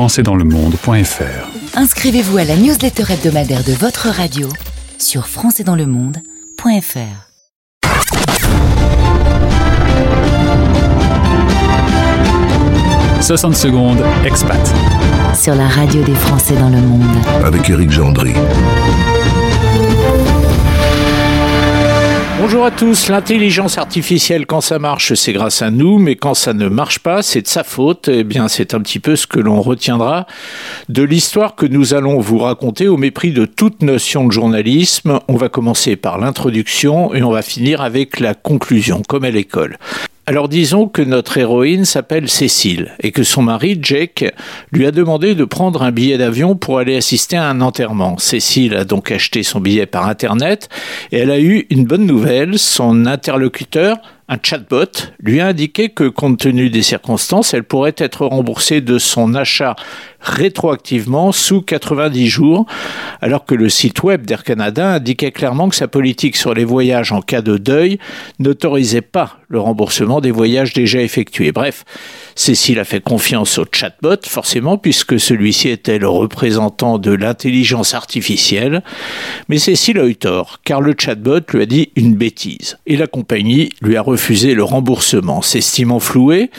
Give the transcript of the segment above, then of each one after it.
françaisdanslemonde.fr. Inscrivez-vous à la newsletter hebdomadaire de votre radio sur françaisdanslemonde.fr. 60 secondes, expat. Sur la radio des Français dans le monde. avec Éric Gendry. Bonjour à tous. L'intelligence artificielle, quand ça marche, c'est grâce à nous, mais quand ça ne marche pas, c'est de sa faute. Eh bien, c'est un petit peu ce que l'on retiendra de l'histoire que nous allons vous raconter au mépris de toute notion de journalisme. On va commencer par l'introduction et on va finir avec la conclusion, comme à l'école. Alors disons que notre héroïne s'appelle Cécile et que son mari, Jake, lui a demandé de prendre un billet d'avion pour aller assister à un enterrement. Cécile a donc acheté son billet par Internet et elle a eu une bonne nouvelle. Son interlocuteur, un chatbot, lui a indiqué que compte tenu des circonstances, elle pourrait être remboursée de son achat rétroactivement sous 90 jours, alors que le site web d'Air Canada indiquait clairement que sa politique sur les voyages en cas de deuil n'autorisait pas le remboursement des voyages déjà effectués. Bref, Cécile a fait confiance au chatbot, forcément, puisque celui-ci était le représentant de l'intelligence artificielle. Mais Cécile a eu tort, car le chatbot lui a dit une bêtise. Et la compagnie lui a refusé le remboursement. S'estimant flouée,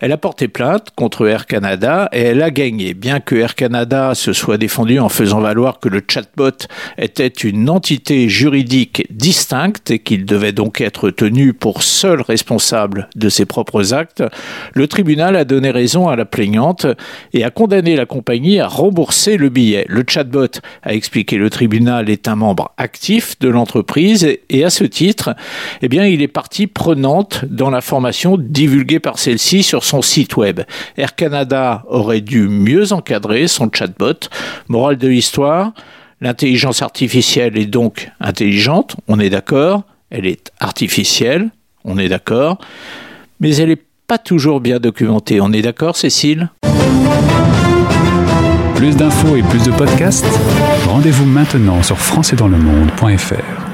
elle a porté plainte contre Air Canada et elle a gagné. Bien que Air Canada se soit défendu en faisant valoir que le chatbot était une entité juridique distincte et qu'il devait donc être tenu pour seul responsable de ses propres actes, le tribunal a donné raison à la plaignante et a condamné la compagnie à rembourser le billet. Le chatbot, a expliqué le tribunal, est un membre actif de l'entreprise et à ce titre, eh bien, il est partie prenante dans la formation divulguée par celle-ci sur son site web. Air Canada aurait dû mieux encadrer son chatbot. Morale de l'histoire, l'intelligence artificielle est donc intelligente, on est d'accord, elle est artificielle, on est d'accord, mais elle n'est pas toujours bien documentée, on est d'accord Cécile? Plus d'infos et plus de podcasts, rendez-vous maintenant sur françaisdanslemonde.fr.